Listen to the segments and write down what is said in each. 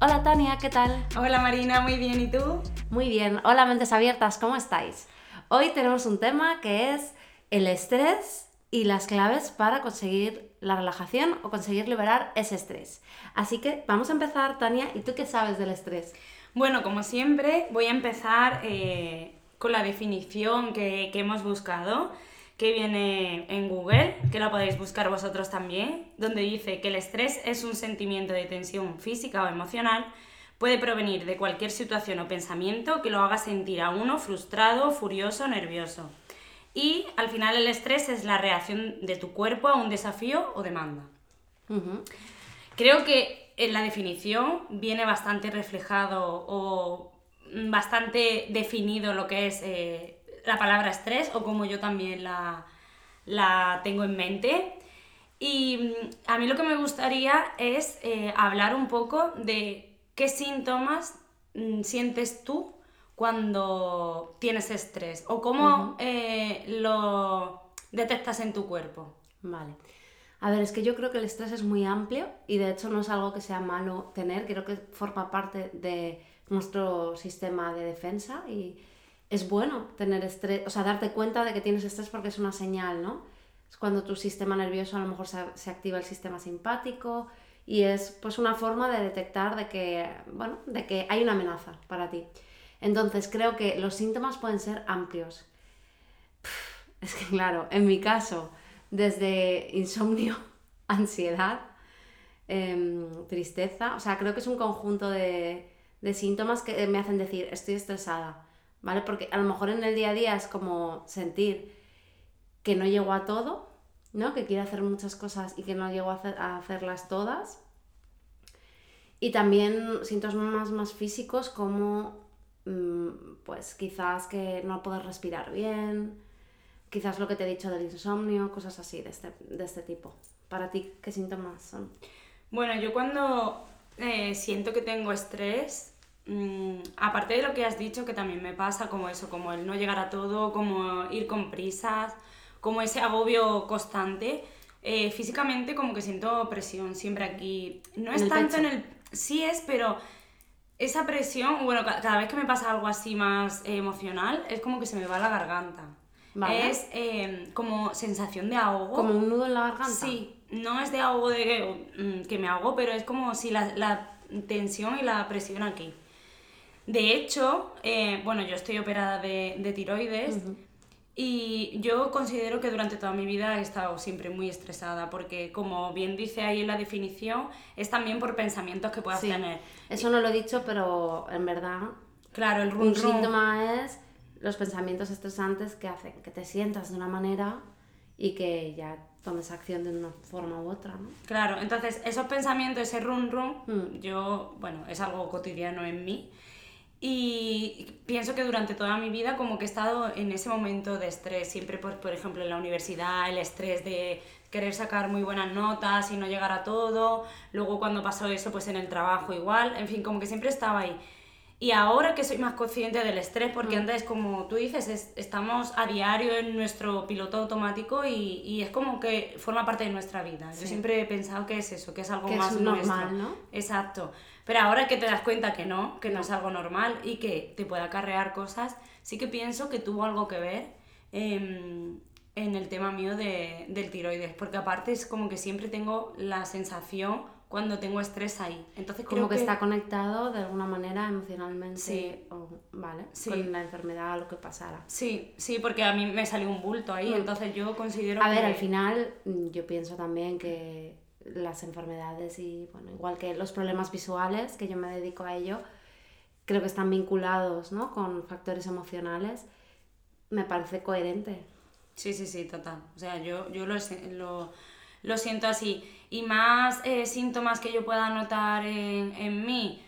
Hola Tania, ¿qué tal? Hola Marina, muy bien, ¿y tú? Muy bien, hola mentes abiertas, ¿cómo estáis? Hoy tenemos un tema que es el estrés y las claves para conseguir la relajación o conseguir liberar ese estrés. Así que vamos a empezar, Tania, ¿y tú qué sabes del estrés? Bueno, como siempre, voy a empezar eh, con la definición que, que hemos buscado que viene en Google, que la podéis buscar vosotros también, donde dice que el estrés es un sentimiento de tensión física o emocional, puede provenir de cualquier situación o pensamiento que lo haga sentir a uno frustrado, furioso, nervioso. Y al final el estrés es la reacción de tu cuerpo a un desafío o demanda. Creo que en la definición viene bastante reflejado o bastante definido lo que es eh, la palabra estrés o como yo también la, la tengo en mente. Y mm, a mí lo que me gustaría es eh, hablar un poco de qué síntomas mm, sientes tú cuando tienes estrés o cómo eh, lo detectas en tu cuerpo. Vale. A ver, es que yo creo que el estrés es muy amplio y de hecho no es algo que sea malo tener, creo que forma parte de nuestro sistema de defensa y, es bueno tener estrés, o sea, darte cuenta de que tienes estrés porque es una señal, ¿no? Es cuando tu sistema nervioso a lo mejor se, activa el sistema simpático y es pues una forma de detectar de que, bueno, de que hay una amenaza para ti. Entonces creo que los síntomas pueden ser amplios. es que claro, en mi caso, desde insomnio, ansiedad, em, tristeza, o sea, creo que es un conjunto de, de síntomas que me hacen decir, estoy estresada ¿vale? Porque a lo mejor en el día a día es como sentir que no llego a todo, ¿no? Que quiero hacer muchas cosas y que no llego a, hacerlas todas. Y también síntomas más físicos como, mm, pues quizás que no poder respirar bien, quizás lo que te he dicho del insomnio, cosas así de este, de este tipo. Para ti, ¿qué síntomas son? Bueno, yo cuando eh, siento que tengo estrés, Mm, aparte de lo que has dicho, que también me pasa como eso, como el no llegar a todo, como ir con prisas, como ese agobio constante, eh, físicamente como que siento presión siempre aquí. No es tanto en el... Sí es, pero esa presión, bueno, cada vez que me pasa algo así más emocional, es como que se me va la garganta. Es em, como sensación de ahogo. ¿Como un nudo en la garganta? Sí, no es de ahogo de que, mm, me ahogo, pero es como si la, la tensión y la presión aquí. De hecho, eh, bueno, yo estoy operada de, tiroides y yo considero que durante toda mi vida he estado siempre muy estresada porque, como bien dice ahí en la definición, es también por pensamientos que puedas tener. Eso no lo he dicho, pero en verdad... Claro, el Un síntoma es los pensamientos estresantes que hacen que te sientas de una manera y que ya tomes acción de una forma u otra, ¿no? Claro, entonces esos pensamientos, ese run run, mm. yo, bueno, es algo cotidiano en mí y pienso que durante toda mi vida como que he estado en ese momento de estrés, siempre por, por ejemplo en la universidad, el estrés de querer sacar muy buenas notas y no llegar a todo, luego cuando pasó eso pues en el trabajo igual, en fin, como que siempre estaba ahí. Y ahora que soy más consciente del estrés, porque mm. antes, como tú dices, estamos a diario en nuestro piloto automático y, y, es como que forma parte de nuestra vida. Yo siempre he pensado que es eso, que es algo más normal, ¿no? Exacto. Pero ahora que te das cuenta que no, que no es algo normal y que te puede acarrear cosas, sí que pienso que tuvo algo que ver en, en el tema mío de, del tiroides, porque aparte es como que siempre tengo la sensación cuando tengo estrés ahí. Entonces como que, está conectado de alguna manera emocionalmente, sí. ¿vale? Con la enfermedad o lo que pasara. Sí, sí, porque a mí me salió un bulto ahí, mm. entonces yo considero a ver, al final mm, yo pienso también que las enfermedades y, bueno, igual que los problemas visuales, que yo me dedico a ello, creo que están vinculados, ¿no? Con factores emocionales, me parece coherente. Sí, sí, sí, total. O sea, yo, yo lo, lo lo siento así. Y más eh, síntomas que yo pueda notar en, en mí,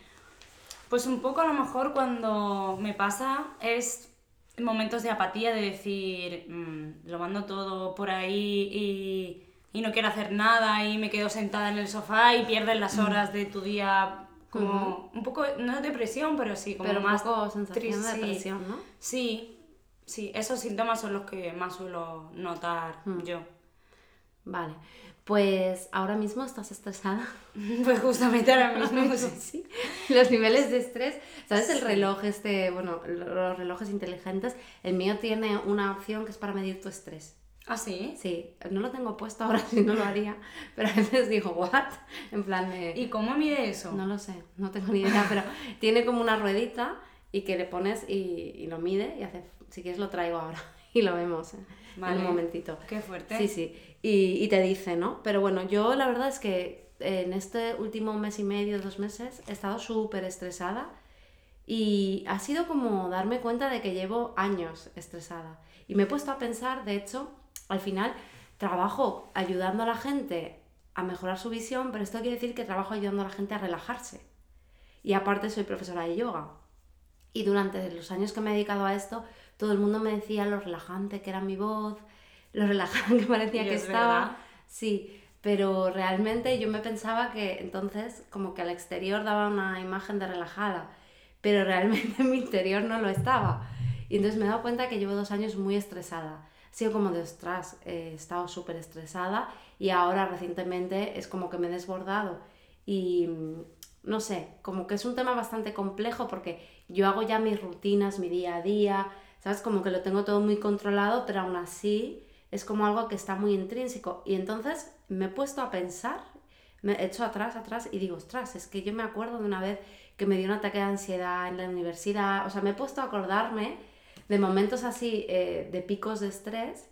Pues un poco a lo mejor cuando me pasa es momentos de apatía, de decir, mm, lo mando todo por ahí y, y, no quiero hacer nada y me quedo sentada en el sofá y pierdes las horas de tu día como un poco, no depresión, pero sí, como pero más... un poco sensación de depresión, ¿no? Sí, sí, esos síntomas son los que más suelo notar yo. Vale, pues ahora mismo estás estresada. Pues justamente ahora mismo, sí. Los niveles de estrés, ¿sabes? El reloj este, bueno, los relojes inteligentes, el mío tiene una opción que es para medir tu estrés. ¿Ah, sí? Sí, no lo tengo puesto ahora, si no lo haría, pero a veces digo, ¿what? En plan de... ¿Y cómo mide eso? No lo sé, no tengo ni idea, pero tiene como una ruedita y que le pones y, y lo mide y hace, si quieres lo traigo ahora y lo vemos ¿eh? en un momentito. Qué fuerte. Sí, sí, y, te dice, ¿no? Pero bueno, yo la verdad es que en este último mes y medio, dos meses, he estado súper estresada y ha sido como darme cuenta de que llevo años estresada. Y me he puesto a pensar, de hecho, al final trabajo ayudando a la gente a mejorar su visión, pero esto quiere decir que trabajo ayudando a la gente a relajarse. Y aparte soy profesora de yoga. Y durante los años que me he dedicado a esto, todo el mundo me decía lo relajante que era mi voz, lo relajante que parecía que estaba. Sí, pero realmente yo me pensaba que entonces como que al exterior daba una imagen de relajada, pero realmente en mi interior no lo estaba. Y entonces me he dado cuenta que llevo dos años muy estresada. Ha sido como de ostras, he estado súper estresada y ahora recientemente es como que me he desbordado. Y no sé, como que es un tema bastante complejo porque yo hago ya mis rutinas, mi día a día, ¿sabes? Como que lo tengo todo muy controlado, pero aún así es como algo que está muy intrínseco. Y entonces me he puesto a pensar, me he hecho atrás, atrás y digo, ostras, es que yo me acuerdo de una vez que me dio un ataque de ansiedad en la universidad, o sea, me he puesto a acordarme de momentos así, eh, de picos de estrés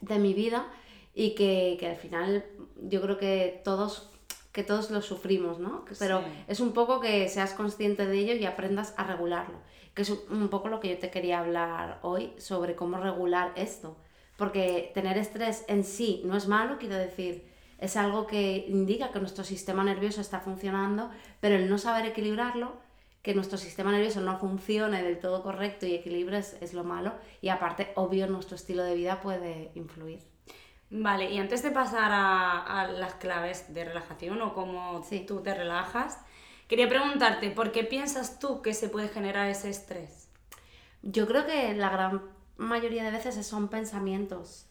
de mi vida y que, que, al final yo creo que todos que todos lo sufrimos, ¿no? Pero es un poco que seas consciente de ello y aprendas a regularlo, que es un poco lo que yo te quería hablar hoy sobre cómo regular esto porque tener estrés en sí no es malo, quiero decir, es algo que indica que nuestro sistema nervioso está funcionando, pero el no saber equilibrarlo, que nuestro sistema nervioso no funcione del todo correcto y equilibrio es, lo malo, y aparte, obvio, nuestro estilo de vida puede influir. Vale, y antes de pasar a, las claves de relajación o cómo tú te relajas, quería preguntarte, ¿por qué piensas tú que se puede generar ese estrés? Yo creo que la gran mayoría de veces son pensamientos.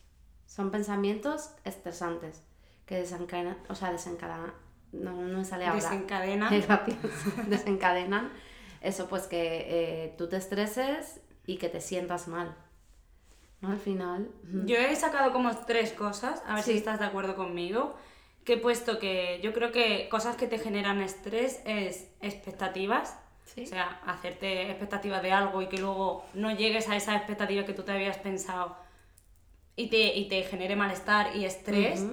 Son pensamientos estresantes que desencadenan, o sea, desencadenan, no, no me sale ahora. Desencadenan. desencadenan eso, pues que eh, tú te estreses y que te sientas mal. ¿No? Al final. Yo he sacado como tres cosas, a ver si estás de acuerdo conmigo. Que he puesto que yo creo que cosas que te generan estrés es expectativas o sea, hacerte expectativas de algo y que luego no llegues a esa expectativa que tú te habías pensado y te, y te genere malestar y estrés.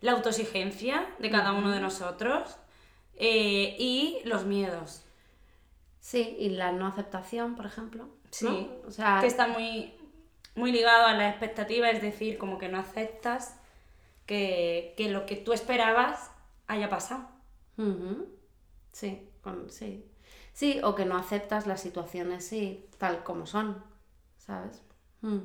La autoexigencia de cada uno de nosotros eh, y los miedos. Sí, y la no aceptación, por ejemplo. Sí, o sea, que está muy, muy ligado a la expectativa, es decir, como que no aceptas que, lo que tú esperabas haya pasado. Sí, sí. Sí, o que no aceptas las situaciones sí, tal como son, ¿sabes? Mm.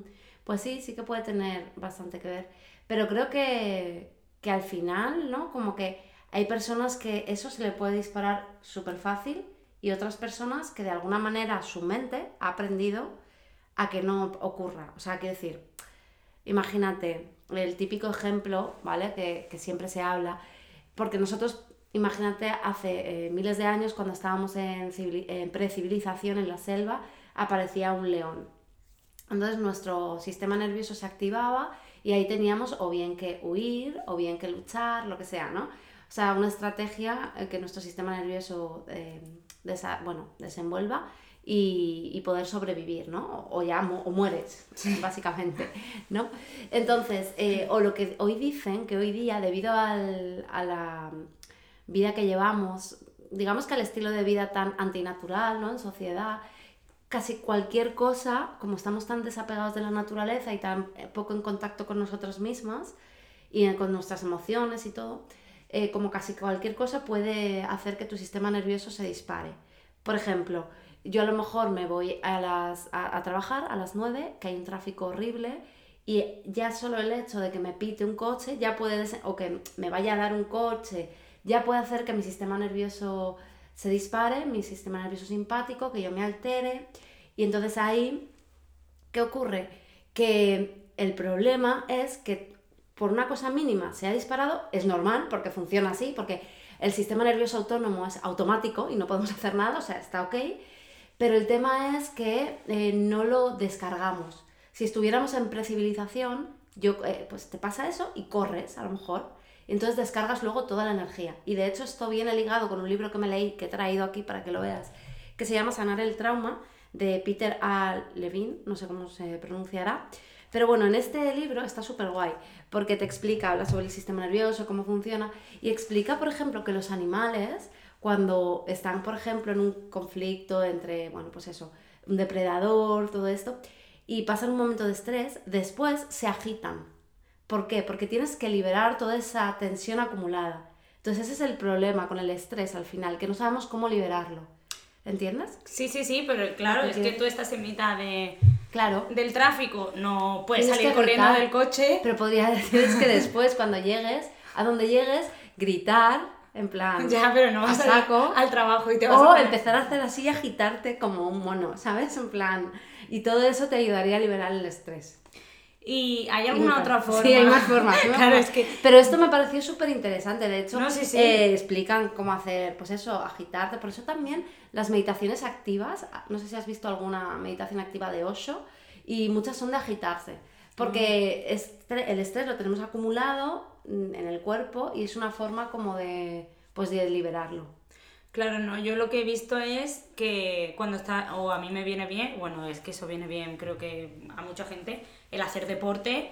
Pues sí, sí que puede tener bastante que ver. Pero creo que, que al final, ¿no? Como que hay personas que eso se le puede disparar súper fácil y otras personas que de alguna manera su mente ha aprendido a que no ocurra. O sea, quiero decir, imagínate el típico ejemplo, ¿vale? Que, que siempre se habla, porque nosotros Imagínate hace eh, miles de años cuando estábamos en, en precivilización en la selva, aparecía un león. Entonces nuestro sistema nervioso se activaba y ahí teníamos o bien que huir o bien que luchar, lo que sea, ¿no? O sea, una estrategia eh, que nuestro sistema nervioso eh, bueno, desenvuelva y, poder sobrevivir, ¿no? O ya o mueres, básicamente, ¿no? Entonces, o lo que hoy dicen, que hoy día, debido al, a la vida que llevamos, digamos que el estilo de vida tan antinatural, ¿no? En sociedad, casi cualquier cosa, como estamos tan desapegados de la naturaleza y tan poco en contacto con nosotros mismos y con nuestras emociones y todo, eh, como casi cualquier cosa puede hacer que tu sistema nervioso se dispare. Por ejemplo, yo a lo mejor me voy a, las, a, trabajar a las 9, que hay un tráfico horrible, y ya solo el hecho de que me pite un coche, ya puede, o que me vaya a dar un coche, ya puede hacer que mi sistema nervioso se dispare, mi sistema nervioso simpático, que yo me altere. Y entonces ahí, ¿qué ocurre? Que el problema es que por una cosa mínima se ha disparado, es normal, porque funciona así, porque el sistema nervioso autónomo es automático y no podemos hacer nada, o sea, está ok. Pero el tema es que eh, no lo descargamos. Si estuviéramos en precivilización, yo, eh, pues te pasa eso y corres, a lo mejor. Entonces descargas luego toda la energía. Y de hecho esto viene ligado con un libro que me leí, que he traído aquí para que lo veas, que se llama Sanar el Trauma, de Peter A. Levine, no sé cómo se pronunciará. Pero bueno, en este libro está súper guay, porque te explica, habla sobre el sistema nervioso, cómo funciona, y explica, por ejemplo, que los animales, cuando están, por ejemplo, en un conflicto entre, bueno, pues eso, un depredador, todo esto, y pasan un momento de estrés, después se agitan. ¿Por qué? Porque tienes que liberar toda esa tensión acumulada. Entonces ese es el problema con el estrés al final, que no sabemos cómo liberarlo. ¿Entiendes? Sí, sí, sí, pero claro, es que tú estás en mitad de, Claro. del tráfico, no puedes Tienes salir corriendo gritar. del coche. Pero podría decir que después, cuando llegues, a donde llegues, gritar, en plan, Ya, pero no vas a saco, al trabajo y te vas o a... empezar a hacer así agitarte como un mono, ¿sabes? En plan, y todo eso te ayudaría a liberar el estrés. ¿Y hay alguna otra forma? Sí, hay más formas. claro, es que... Pero esto me pareció súper interesante. De hecho, No, sí, sí. eh, explican cómo hacer, pues eso, agitarte. Por eso también las meditaciones activas, no sé si has visto alguna meditación activa de Osho, y muchas son de agitarse. Porque estre- el estrés lo tenemos acumulado mm, en el cuerpo y es una forma como de, pues de liberarlo. Claro, no, yo lo que he visto es que cuando está, o a mí me viene bien, bueno, es que eso viene bien, creo que a mucha gente, el hacer deporte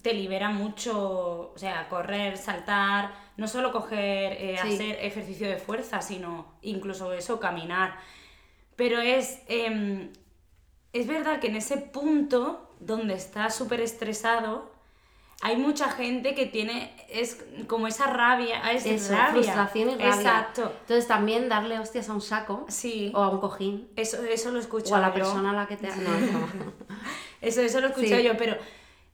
te libera mucho, o sea, correr, saltar, no solo coger, eh, Sí. hacer ejercicio de fuerza, sino incluso eso, caminar. Pero es, em, es verdad que en ese punto donde estás súper estresado, hay mucha gente que tiene, es como esa rabia, ah, es Eso, rabia. frustración y rabia. Exacto. Entonces también darle hostias a un saco Sí. o a un cojín Eso, eso lo escucho o a la yo. persona a la que te... No. Eso, eso lo escucho Sí. yo, pero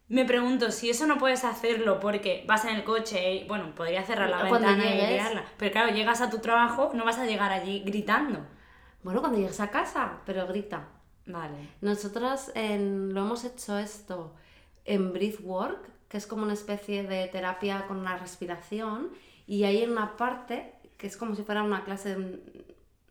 me pregunto si eso no puedes hacerlo porque vas en el coche y, bueno, podría cerrar la Cuando ventana y liarla. Pero claro, llegas a tu trabajo, no vas a llegar allí gritando. Bueno, cuando llegues a casa, pero grita. Vale. Nosotros en- lo hemos hecho esto en Breathwork, que es como una especie de terapia con una respiración, y hay una parte que es como si fuera una clase de,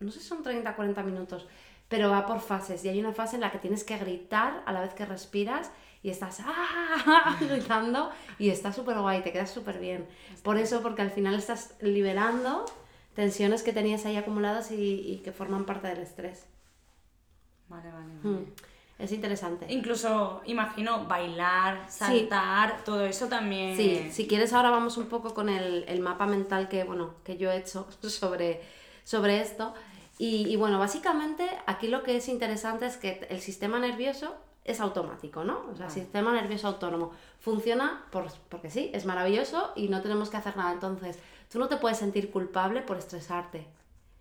no sé si son 30 40 minutos, pero va por fases, y hay una fase en la que tienes que gritar a la vez que respiras y estás ¡ah! gritando y está súper guay, te quedas súper bien. Por eso, porque al final estás liberando tensiones que tenías ahí acumuladas y, y que forman parte del estrés. Vale, vale, vale. Mm. Es interesante. Incluso, imagino, bailar, saltar, todo eso también. Sí, si quieres ahora vamos un poco con el, el mapa mental que, bueno, que yo he hecho sobre, sobre esto. Y, y bueno, básicamente aquí lo que es interesante es que el sistema nervioso es automático, ¿no? O sea, el Vale. sistema nervioso autónomo funciona por, porque sí, es maravilloso y no tenemos que hacer nada. Entonces, tú no te puedes sentir culpable por estresarte.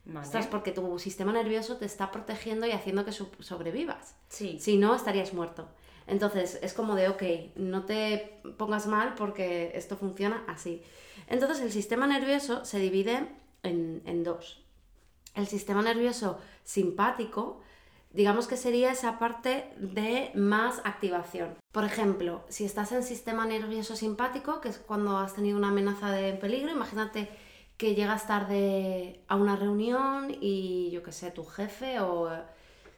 Vale. Estás porque tu sistema nervioso te está protegiendo y haciendo que so- sobrevivas. Sí. Si no, estarías muerto. Entonces, es como de, ok, no te pongas mal porque esto funciona así. Entonces, el sistema nervioso se divide en, en dos. El sistema nervioso simpático, digamos que sería esa parte de más activación. Por ejemplo, si estás en sistema nervioso simpático, que es cuando has tenido una amenaza de peligro, imagínate que llegas tarde a una reunión y yo qué sé, tu jefe o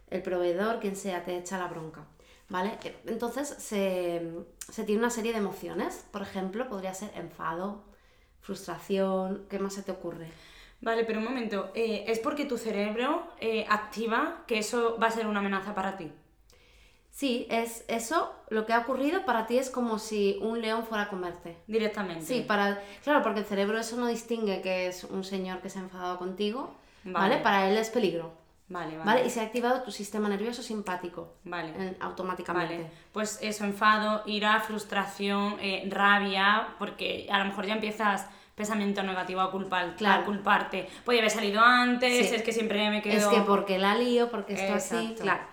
el proveedor, quien sea, te echa la bronca. ¿Vale? Entonces se, se tiene una serie de emociones. Por ejemplo, podría ser enfado, frustración, ¿qué más se te ocurre? Vale, pero un momento. eh, ¿Es porque tu cerebro eh, activa que eso va a ser una amenaza para ti? Sí, es eso, lo que ha ocurrido para ti es como si un león fuera a comerte. Directamente. Sí, para, claro, porque el cerebro eso no distingue que es un señor que se ha enfadado contigo, ¿vale? Vale. Para él es peligro, Vale, vale. ¿vale? Y se ha activado tu sistema nervioso simpático Vale. eh, automáticamente. Vale, pues eso, enfado, ira, frustración, eh, rabia, porque a lo mejor ya empiezas pensamiento negativo a, culpar, Claro. a culparte. Podía haber salido antes, Sí. es que siempre me quedo... Es que porque la lío, porque esto así, claro.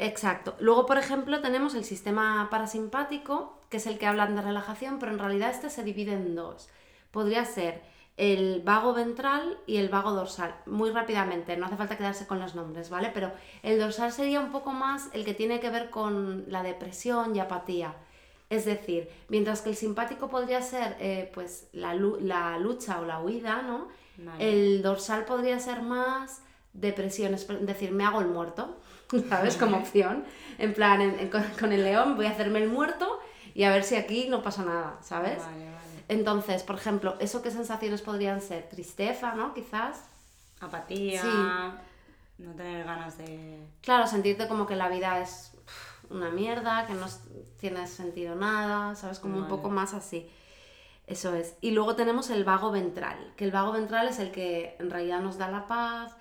Exacto. Luego, por ejemplo, tenemos el sistema parasimpático, que es el que hablan de relajación, pero en realidad este se divide en dos. Podría ser el vago ventral y el vago dorsal. Muy rápidamente, no hace falta quedarse con los nombres, ¿vale? Pero el dorsal sería un poco más el que tiene que ver con la depresión y apatía. Es decir, mientras que el simpático podría ser eh, pues la, la lucha o la huida, ¿no? Vale. El dorsal podría ser más depresión, es decir, me hago el muerto, ¿sabes? Como opción. En plan, en- en- con, con el león voy a hacerme el muerto y a ver si aquí no pasa nada, ¿sabes? Vale, vale. Entonces, por ejemplo, ¿eso qué sensaciones podrían ser? Tristeza, ¿no? Quizás. Apatía, Sí. no tener ganas de... Claro, sentirte como que la vida es una mierda, que no tiene sentido nada, ¿sabes? Como un poco más así. Eso es. Y luego tenemos el vago ventral, que el vago ventral es el que en realidad nos da la paz,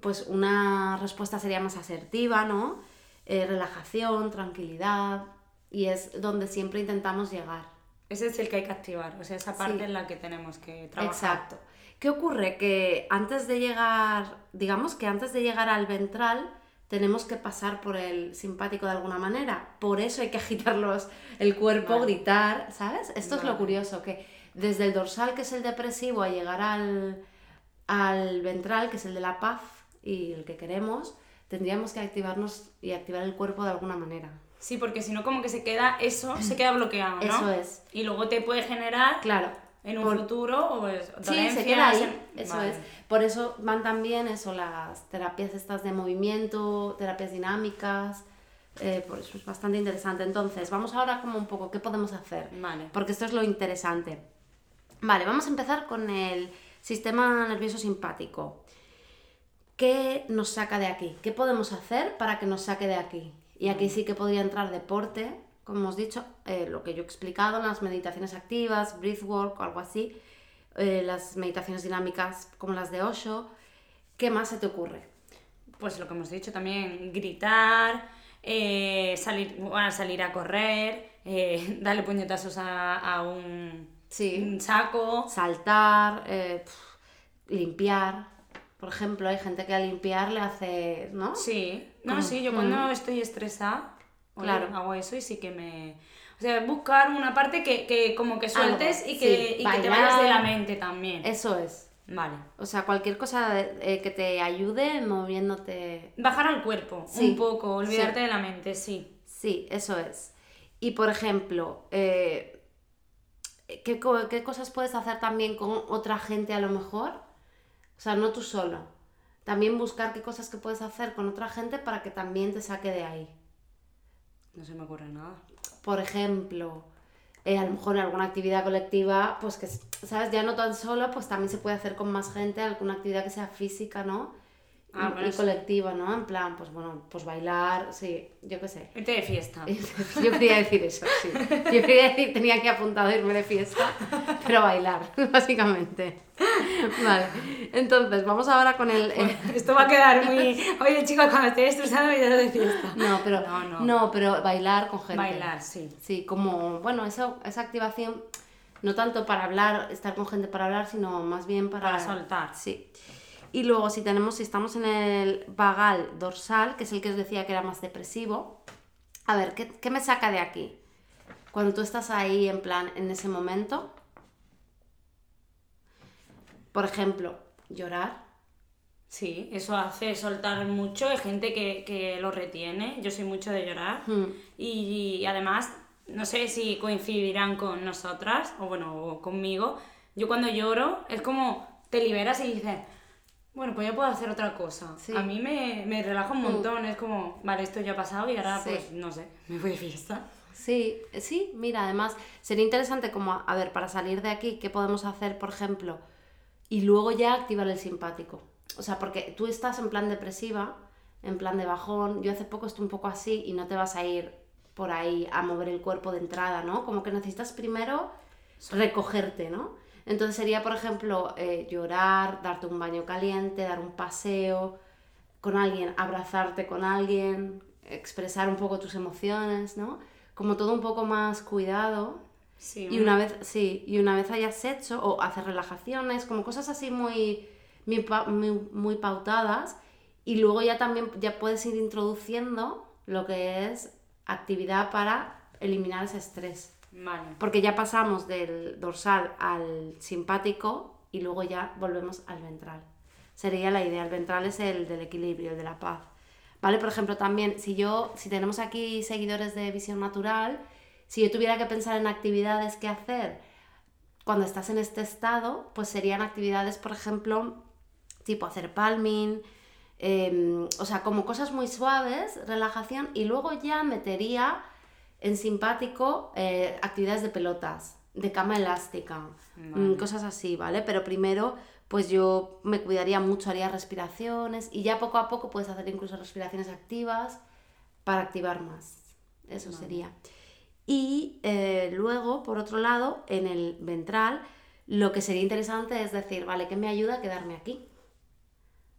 pues una respuesta sería más asertiva, ¿no? Eh, relajación, tranquilidad, y es donde siempre intentamos llegar. Ese es el que hay que activar, o sea, esa parte Sí. en la que tenemos que trabajar. Exacto. ¿Qué ocurre? Que antes de llegar, digamos que antes de llegar al ventral, tenemos que pasar por el simpático de alguna manera. Por eso hay que agitar los- el cuerpo, Vale. gritar, ¿sabes? Esto es lo curioso, que desde el dorsal, que es el depresivo, a llegar al, al ventral, que es el de la paz y el que queremos, tendríamos que activarnos y activar el cuerpo de alguna manera. Sí, porque si no como que se queda eso, se queda bloqueado, ¿no? Eso es. Y luego te puede generar Claro. en un por- futuro o pues, Sí, se queda ahí, en- eso Vale. es. Por eso van también eso, las terapias estas de movimiento, terapias dinámicas, eh, por eso es bastante interesante. Entonces, vamos ahora como un poco, ¿qué podemos hacer? Vale. Porque esto es lo interesante. Vale, vamos a empezar con el sistema nervioso simpático. ¿Qué nos saca de aquí? ¿Qué podemos hacer para que nos saque de aquí? Y aquí sí que podría entrar deporte, como hemos dicho, eh, lo que yo he explicado, las meditaciones activas, breathwork o algo así, eh, las meditaciones dinámicas como las de Osho. ¿Qué más se te ocurre? Pues lo que hemos dicho también, gritar, eh, salir, bueno, salir a correr, darle puñetazos a, a un, Sí. un saco. Saltar, limpiar. Por ejemplo, hay gente que al limpiar le hace, ¿no? Sí, no, sí, yo cuando estoy estresada, Claro. hago eso y sí que me... O sea, buscar una parte que, que como que sueltes Algo, y, que, sí, y que te vayas de la mente también. Eso es. Vale. O sea, cualquier cosa de- eh, que te ayude moviéndote. Bajar al cuerpo, Sí, un poco, olvidarte sí. de la mente, sí. Sí, eso es. Y por ejemplo, eh, ¿qué, qué cosas puedes hacer también con otra gente a lo mejor? O sea, no tú solo. También buscar qué cosas que puedes hacer con otra gente para que también te saque de ahí. No se me ocurre nada. Por ejemplo, eh, a lo mejor en alguna actividad colectiva, pues que, ¿sabes? Ya no tan solo, pues también se puede hacer con más gente, alguna actividad que sea física, ¿no? Ah, y, y colectiva, ¿no? En plan, pues bueno, pues bailar, sí, yo qué sé. Irte de fiesta. Yo quería decir eso, sí. Yo quería decir, tenía aquí apuntado irme de fiesta, pero bailar, básicamente. Vale, entonces vamos ahora con el... el- Esto va a quedar muy... Oye, chicos, cuando estés estresado me iré de fiesta. No, pero, No, no. no, pero bailar con gente. Bailar, sí. Sí, como, bueno, esa, esa activación, no tanto para hablar, estar con gente para hablar, sino más bien para... Para soltar. Sí. Y luego, si tenemos, si estamos en el vagal dorsal, que es el que os decía que era más depresivo, a ver, ¿qué, qué me saca de aquí? Cuando tú estás ahí, en plan, en ese momento, por ejemplo, llorar. Sí, eso hace soltar mucho. Hay gente que, que lo retiene. Yo soy mucho de llorar. Hmm. Y, además, no sé si coincidirán con nosotras o bueno, conmigo. Yo cuando lloro es como te liberas y dices, bueno, pues ya puedo hacer otra cosa. Sí. A mí me, me relaja un montón. Es como, vale, esto ya ha pasado y ahora Sí. pues no sé, me voy de fiesta. Sí, sí, mira, además sería interesante como, a ver, para salir de aquí, ¿qué podemos hacer, por ejemplo? Y luego ya activar el simpático. O sea, porque tú estás en plan depresiva, en plan de bajón, yo hace poco estuve un poco así y no te vas a ir por ahí a mover el cuerpo de entrada, ¿no? Como que necesitas primero recogerte, ¿no? Entonces sería, por ejemplo, eh, llorar, darte un baño caliente, dar un paseo con alguien, abrazarte con alguien, expresar un poco tus emociones, ¿no? Como todo un poco más cuidado. Sí, Y una vez, sí, y una vez hayas hecho, o hacer relajaciones, como cosas así muy, muy, muy pautadas, y luego ya también ya puedes ir introduciendo lo que es actividad para eliminar ese estrés. Vale. Porque ya pasamos del dorsal al simpático y luego ya volvemos al ventral. Sería la idea. El ventral es el del equilibrio, el de la paz. ¿Vale? Por ejemplo, también, si yo, si tenemos aquí seguidores de visión natural, si yo tuviera que pensar en actividades que hacer cuando estás en este estado, pues serían actividades, por ejemplo, tipo hacer palming, em, o sea, como cosas muy suaves, relajación, y luego ya metería en simpático eh, actividades de pelotas, de cama elástica, mm, Vale. cosas así, ¿vale? Pero primero, pues yo me cuidaría mucho, haría respiraciones, y ya poco a poco puedes hacer incluso respiraciones activas para activar más. Eso sería. Y eh, luego, por otro lado, en el ventral, lo que sería interesante es decir, vale, ¿qué me ayuda a quedarme aquí?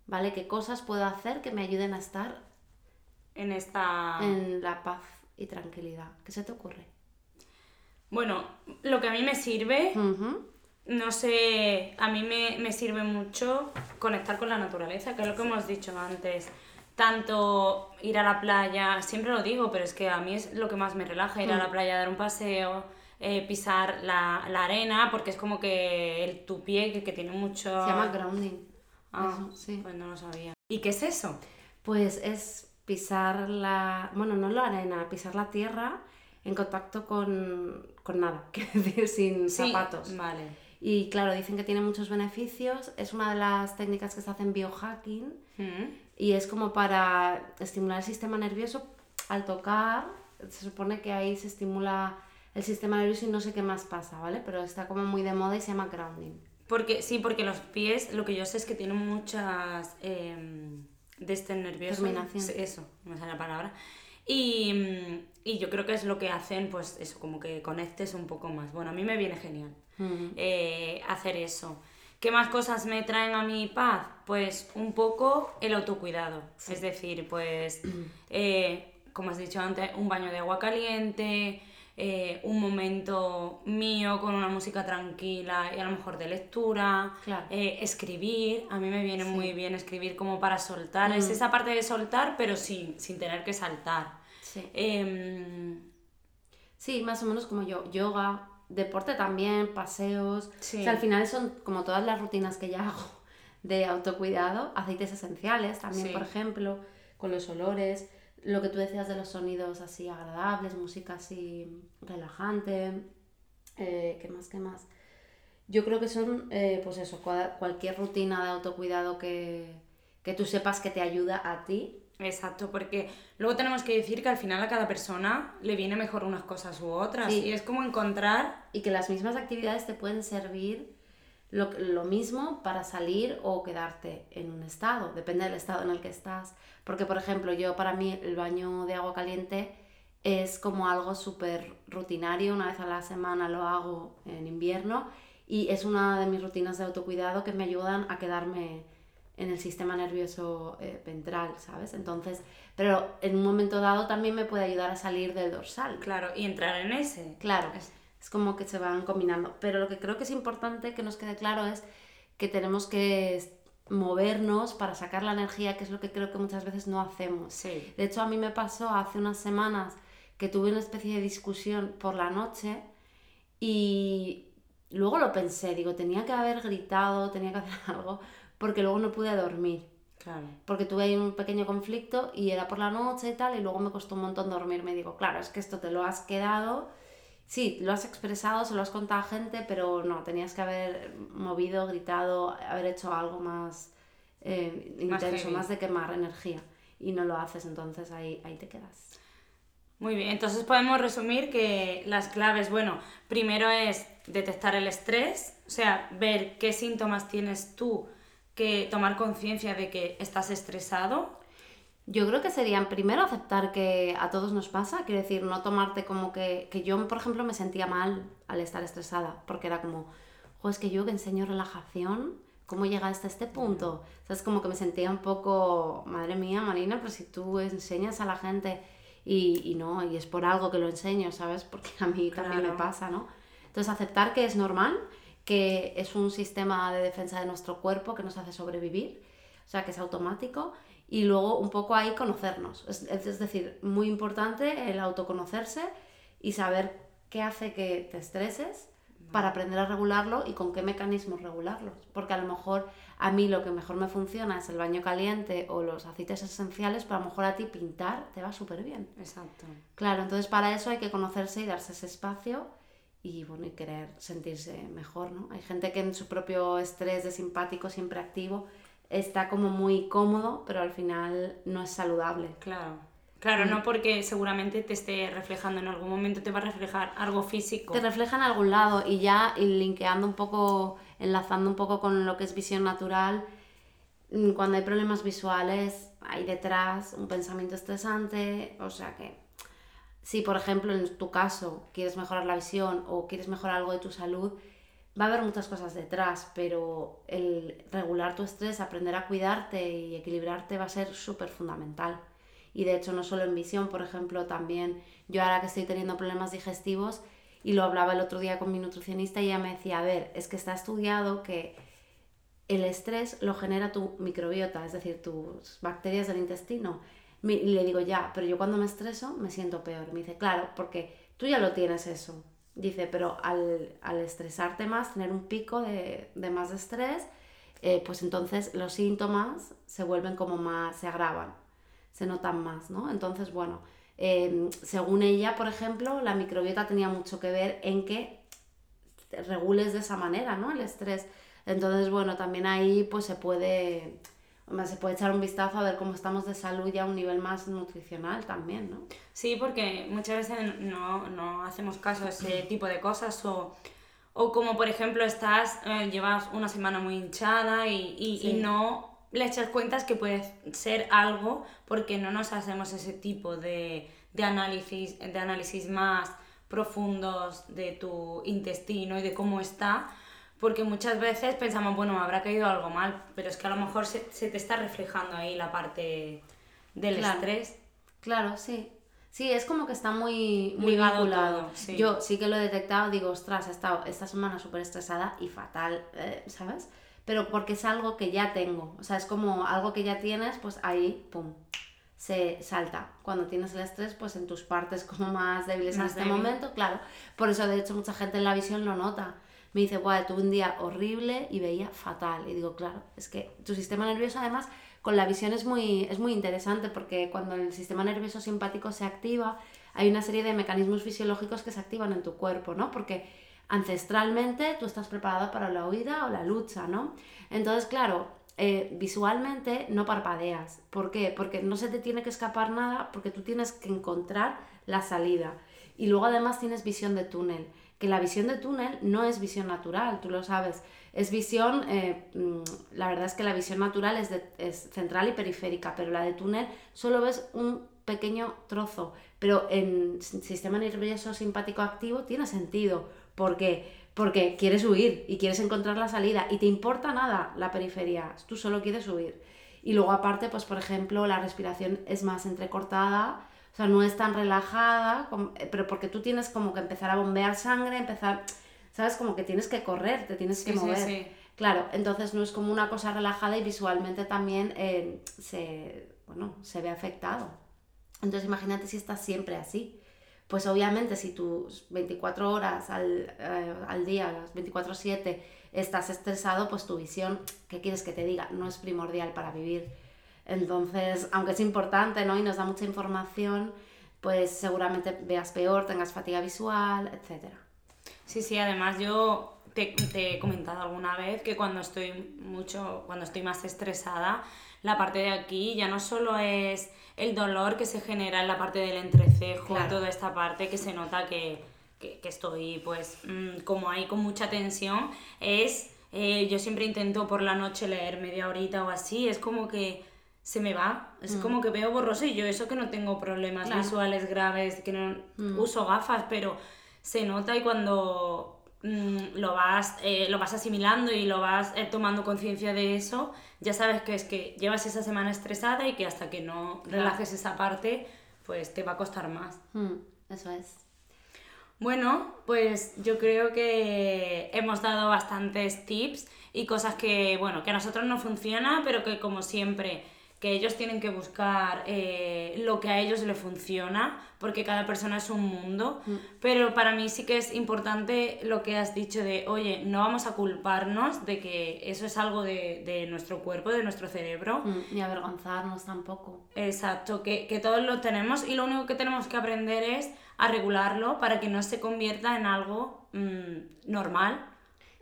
¿Vale? ¿Qué cosas puedo hacer que me ayuden a estar En esta... en la paz y tranquilidad? ¿Qué se te ocurre? Bueno, lo que a mí me sirve, no sé, a mí me, me sirve mucho conectar con la naturaleza, que es lo que hemos dicho antes. Tanto ir a la playa, siempre lo digo, pero es que a mí es lo que más me relaja, ir a la playa, dar un paseo, eh, pisar la, la arena, porque es como que el, tu pie, que, que tiene mucho... Se llama grounding. Ah, Eso, sí. pues no lo sabía. ¿Y qué es eso? Pues es pisar la, bueno, no la arena, pisar la tierra en contacto con, con nada, quiero decir, sin Sí, zapatos. Vale. Y claro, dicen que tiene muchos beneficios, es una de las técnicas que se hace en biohacking Mm. y es como para estimular el sistema nervioso al tocar, se supone que ahí se estimula el sistema nervioso y no sé qué más pasa, ¿vale? Pero está como muy de moda y se llama grounding. Porque, sí, porque los pies, lo que yo sé es que tienen muchas eh, de este nervioso. Terminación. Sí, Eso, no me sale la palabra. Y, mm, y yo creo que es lo que hacen, pues eso, como que conectes un poco más. Bueno, a mí me viene genial Mm. eh, hacer eso. ¿Qué más cosas me traen a mi paz? Pues un poco el autocuidado. Es decir, pues, eh, como has dicho antes, un baño de agua caliente, eh, un momento mío con una música tranquila y a lo mejor de lectura, Claro. eh, escribir. A mí me viene Sí. muy bien escribir como para soltar. Es esa parte de soltar, pero sin, sin tener que saltar. Sí. Em, Sí, más o menos como yo. Yoga, deporte también, paseos. Sí. O sea, al final son como todas las rutinas que ya hago de autocuidado. Aceites esenciales también, por ejemplo, con los olores. Lo que tú decías de los sonidos así agradables, música así relajante. Eh, ¿Qué más? ¿Qué más? Yo creo que son, eh, pues eso, cua- cualquier rutina de autocuidado que, que tú sepas que te ayuda a ti. Exacto, porque luego tenemos que decir que al final a cada persona le viene mejor unas cosas u otras. Sí. Y es como encontrar. y que las mismas actividades te pueden servir lo, lo mismo para salir o quedarte en un estado, depende del estado en el que estás. Porque, por ejemplo, yo para mí el baño de agua caliente es como algo súper rutinario, una vez a la semana lo hago en invierno y es una de mis rutinas de autocuidado que me ayudan a quedarme en el sistema nervioso eh, ventral, ¿sabes? Entonces, pero en un momento dado también me puede ayudar a salir del dorsal. Claro, y entrar en ese. Claro, Es- es como que se van combinando. Pero lo que creo que es importante que nos quede claro es que tenemos que movernos para sacar la energía, que es lo que creo que muchas veces no hacemos. Sí. De hecho, a mí me pasó hace unas semanas que tuve una especie de discusión por la noche y luego lo pensé, digo, tenía que haber gritado, tenía que hacer algo, porque luego no pude dormir Claro. porque tuve ahí un pequeño conflicto y era por la noche y tal, y luego me costó un montón dormirme. Digo, claro, es que esto te lo has quedado, sí, lo has expresado, se lo has contado a gente, pero no, tenías que haber movido, gritado, haber hecho algo más eh, Más intenso, heavy. más de quemar energía. Y no lo haces, entonces ahí, ahí te quedas. Muy bien, entonces podemos resumir que las claves, bueno, primero es detectar el estrés, o sea, ver qué síntomas tienes tú, que tomar conciencia de que estás estresado. Yo creo que serían primero aceptar que a todos nos pasa, quiero decir, no tomarte como que, que yo, por ejemplo, me sentía mal al estar estresada, porque era como, jo, es que yo que enseño relajación, ¿cómo llega hasta este punto? O sea, es como que me sentía un poco, madre mía, Marina, pero si tú enseñas a la gente y, y no, y es por algo que lo enseño, ¿sabes? Porque a mí también me pasa, ¿no? Entonces, aceptar que es normal, que es un sistema de defensa de nuestro cuerpo que nos hace sobrevivir, o sea, que es automático, y luego un poco ahí conocernos. Es, es decir, muy importante el autoconocerse y saber qué hace que te estreses para aprender a regularlo y con qué mecanismos regularlos. Porque a lo mejor a mí lo que mejor me funciona es el baño caliente o los aceites esenciales, pero a lo mejor a ti pintar te va súper bien. Exacto. Claro, entonces para eso hay que conocerse y darse ese espacio y bueno, y querer sentirse mejor, ¿no? Hay gente que en su propio estrés de simpático, siempre activo, está como muy cómodo, pero al final no es saludable. Claro. Claro, Mm. no porque seguramente te esté reflejando en algún momento, te va a reflejar algo físico. Te refleja en algún lado y ya y linkeando un poco, enlazando un poco con lo que es visión natural, mm, cuando hay problemas visuales, hay detrás un pensamiento estresante, o sea que si por ejemplo en tu caso quieres mejorar la visión o quieres mejorar algo de tu salud, va a haber muchas cosas detrás, pero el regular tu estrés, aprender a cuidarte y equilibrarte va a ser súper fundamental. Y de hecho no solo en visión, por ejemplo, también yo ahora que estoy teniendo problemas digestivos y lo hablaba el otro día con mi nutricionista y ella me decía, a ver, es que está estudiado que el estrés lo genera tu microbiota, es decir, tus bacterias del intestino. Y le digo, ya, pero yo cuando me estreso me siento peor. Me dice, claro, porque tú ya lo tienes eso. Dice, pero al, al estresarte más, tener un pico de, de más estrés, eh, pues entonces los síntomas se vuelven como más, se agravan, se notan más, ¿no? Entonces, bueno, eh, según ella, por ejemplo, la microbiota tenía mucho que ver en que regules de esa manera, ¿no? El estrés. Entonces, bueno, también ahí pues se puede, se puede echar un vistazo a ver cómo estamos de salud ya a un nivel más nutricional también, ¿no? Sí, porque muchas veces no, no hacemos caso a ese tipo de cosas o, o como por ejemplo estás, eh, llevas una semana muy hinchada y, y, y Sí. no le echas cuentas que puede ser algo porque no nos hacemos ese tipo de, de análisis, de análisis más profundos de tu intestino y de cómo está. Porque muchas veces pensamos, bueno, me habrá caído algo mal, pero es que a lo mejor se, se te está reflejando ahí la parte del Claro. estrés. Claro, sí. Sí, es como que está muy, muy Ligado vinculado. todo, sí. Yo sí que lo he detectado, digo, ostras, he estado esta semana súper estresada y fatal, eh, ¿sabes? Pero porque es algo que ya tengo. O sea, es como algo que ya tienes, pues ahí, pum, se salta. Cuando tienes el estrés, pues en tus partes como más débiles Más en este débil. momento, claro. Por eso, de hecho, mucha gente en la visión lo nota. Me dice, guau, tuve un día horrible y veía fatal. Y digo, claro, es que tu sistema nervioso además con la visión es muy, es muy interesante porque cuando el sistema nervioso simpático se activa, hay una serie de mecanismos fisiológicos que se activan en tu cuerpo, ¿no? Porque ancestralmente tú estás preparada para la huida o la lucha, ¿no? Entonces, claro, eh, visualmente no parpadeas. ¿Por qué? Porque no se te tiene que escapar nada, porque tú tienes que encontrar la salida. Y luego además tienes visión de túnel, que la visión de túnel no es visión natural, tú lo sabes. Es visión, eh, mm, la verdad es que la visión natural es, de- es central y periférica, pero la de túnel solo ves un pequeño trozo. Pero en sistema nervioso simpático activo tiene sentido. ¿Por qué? Porque quieres huir y quieres encontrar la salida y te importa nada la periferia, tú solo quieres huir. Y luego aparte, pues por ejemplo, la respiración es más entrecortada, o sea, no es tan relajada, como- eh, pero porque tú tienes como que empezar a bombear sangre, empezar, ¿sabes? Como que tienes que correr, te tienes que Sí, sí, mover. sí. Claro, entonces no es como una cosa relajada y visualmente también eh, se, bueno, se ve afectado. Entonces imagínate si estás siempre así. Pues obviamente si tus 24 horas al, eh, al día, las 24/7, estás estresado, pues tu visión, ¿qué quieres que te diga? No es primordial para vivir. Entonces, aunque es importante ¿no? y nos da mucha información, pues seguramente veas peor, tengas fatiga visual, etc. Sí, sí, además yo te, te he comentado alguna vez que cuando estoy mucho, cuando estoy más estresada, la parte de aquí ya no solo es el dolor que se genera en la parte del entrecejo, Claro. toda esta parte que se nota que, que, que estoy pues mm, como ahí con mucha tensión, es, eh, yo siempre intento por la noche leer media horita o así, es como que se me va, es como que veo borroso y yo eso que no tengo problemas Claro. visuales graves, que no uso gafas, pero se nota y cuando mm, lo, vas, eh, lo vas asimilando y lo vas eh, tomando conciencia de eso, ya sabes que es que llevas esa semana estresada y que hasta que no relajes esa parte, pues te va a costar más. Mm, eso es. Bueno, pues yo creo que hemos dado bastantes tips y cosas que, bueno, que a nosotros no funciona, pero que como siempre que ellos tienen que buscar eh, lo que a ellos les funciona, porque cada persona es un mundo, mm. pero para mí sí que es importante lo que has dicho de, oye, no vamos a culparnos de que eso es algo de, de nuestro cuerpo, de nuestro cerebro. Mm, ni avergonzarnos tampoco. Exacto, que, que todos lo tenemos y lo único que tenemos que aprender es a regularlo para que no se convierta en algo mm, normal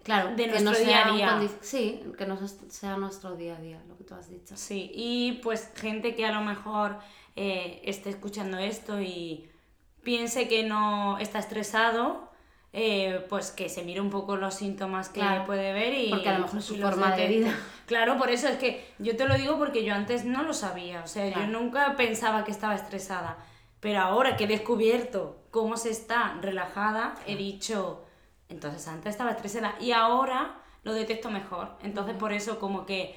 Claro, de nuestro día a día. Sí, que no sea nuestro día a día, lo que tú has dicho. Sí, y pues gente que a lo mejor eh, esté escuchando esto y piense que no está estresado, eh, pues que se mire un poco los síntomas que puede ver y... Porque a lo mejor es su forma de vida. Claro, por eso es que yo te lo digo porque yo antes no lo sabía, o sea, yo nunca pensaba que estaba estresada, pero ahora que he descubierto cómo se está relajada, he dicho entonces antes estaba estresada y ahora lo detecto mejor. Entonces por eso como que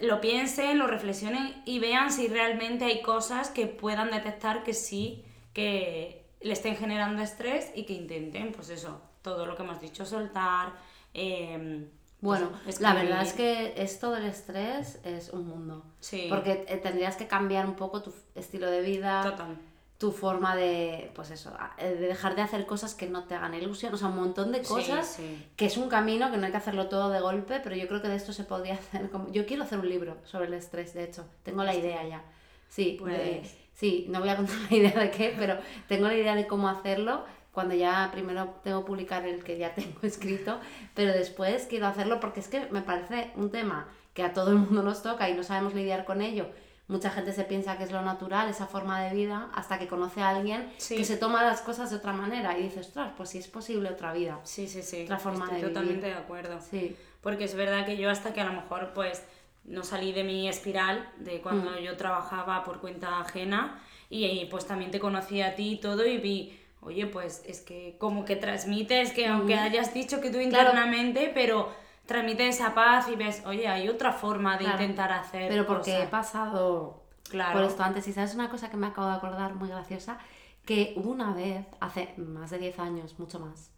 lo piensen, lo reflexionen y vean si realmente hay cosas que puedan detectar que sí, que le estén generando estrés y que intenten, pues eso, todo lo que hemos dicho, soltar. Em, pues bueno, la verdad es que esto del estrés es un mundo. Sí. Porque eh, tendrías que cambiar un poco tu estilo de vida. Total tu forma de, pues eso, de dejar de hacer cosas que no te hagan ilusión, o sea, un montón de cosas que es un camino que no hay que hacerlo todo de golpe, pero yo creo que de esto se podría hacer como... Yo quiero hacer un libro sobre el estrés, de hecho, tengo la idea ya. Sí, pues... sí, no voy a contar la idea de qué, pero tengo la idea de cómo hacerlo cuando ya primero tengo que publicar el que ya tengo escrito, pero después quiero hacerlo porque es que me parece un tema que a todo el mundo nos toca y no sabemos lidiar con ello Mucha gente se piensa que es lo natural, esa forma de vida, hasta que conoce a alguien que se toma las cosas de otra manera y dice, ostras, pues sí es posible otra vida. Sí, sí, sí. Otra forma Estoy de totalmente de acuerdo. Sí. Porque es verdad que yo hasta que a lo mejor pues no salí de mi espiral de cuando mm. yo trabajaba por cuenta ajena y, pues también te conocí a ti y todo y vi oye, pues es que como que transmites que aunque hayas dicho que tú internamente, pero transmite esa paz y ves, oye, hay otra forma de intentar hacer. Pero porque he pasado claro. por esto antes. Y sabes una cosa que me acabo de acordar muy graciosa, que una vez, hace más de 10 años, mucho más,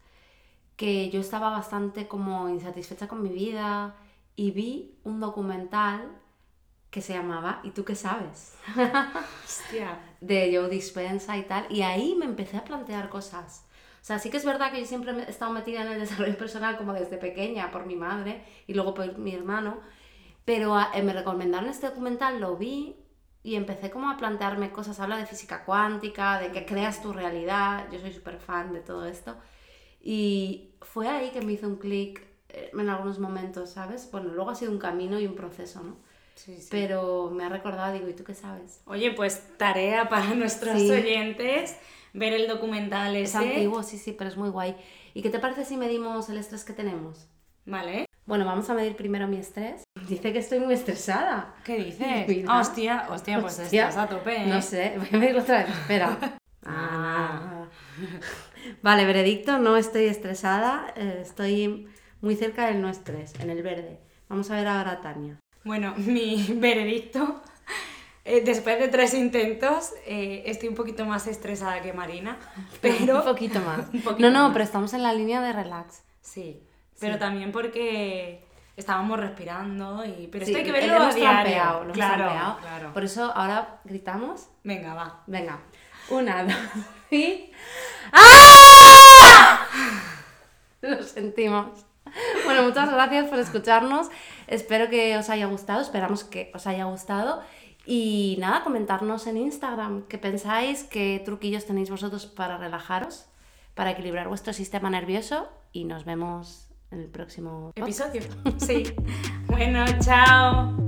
que yo estaba bastante como insatisfecha con mi vida y vi un documental que se llamaba ¿Y tú qué sabes? Hostia. de Joe Dispensa y tal. Y ahí me empecé a plantear cosas. O sea, sí que es verdad que yo siempre he estado metida en el desarrollo personal como desde pequeña por mi madre y luego por mi hermano, pero eh, me recomendaron este documental, lo vi y empecé como a plantearme cosas, habla de física cuántica, de que creas tu realidad, yo soy súper fan de todo esto. Y fue ahí que me hizo un clic eh, en algunos momentos, ¿sabes? Bueno, luego ha sido un camino y un proceso, ¿no? Sí, sí. Pero me ha recordado, digo, ¿y tú qué sabes? Oye, pues tarea para nuestros oyentes ver el documental ese. Es antiguo, sí, sí, pero es muy guay. ¿Y qué te parece si medimos el estrés que tenemos? Vale. Bueno, vamos a medir primero mi estrés. Dice que estoy muy estresada. ¿Qué dices? hostia, hostia, pues estás a tope. ¿eh? No sé, voy a medirlo otra vez. Espera. ah. Vale, veredicto, no estoy estresada. Eh, estoy muy cerca del no estrés, en el verde. Vamos a ver ahora a Tania. Bueno, mi veredicto eh, después de tres intentos, eh, estoy un poquito más estresada que Marina, pero... un poquito más. no, no, pero estamos en la línea de relax. Sí, pero también porque estábamos respirando y... Pero esto hay que verlo a diario. Claro, claro. Por eso ahora gritamos. Venga, va. Venga. Una, dos y... ¡Ah! Lo sentimos. Bueno, muchas gracias por escucharnos. Espero que os haya gustado. Esperamos que os haya gustado. Y nada, comentarnos en Instagram qué pensáis, qué truquillos tenéis vosotros para relajaros, para equilibrar vuestro sistema nervioso y nos vemos en el próximo episodio. Sí. bueno, chao.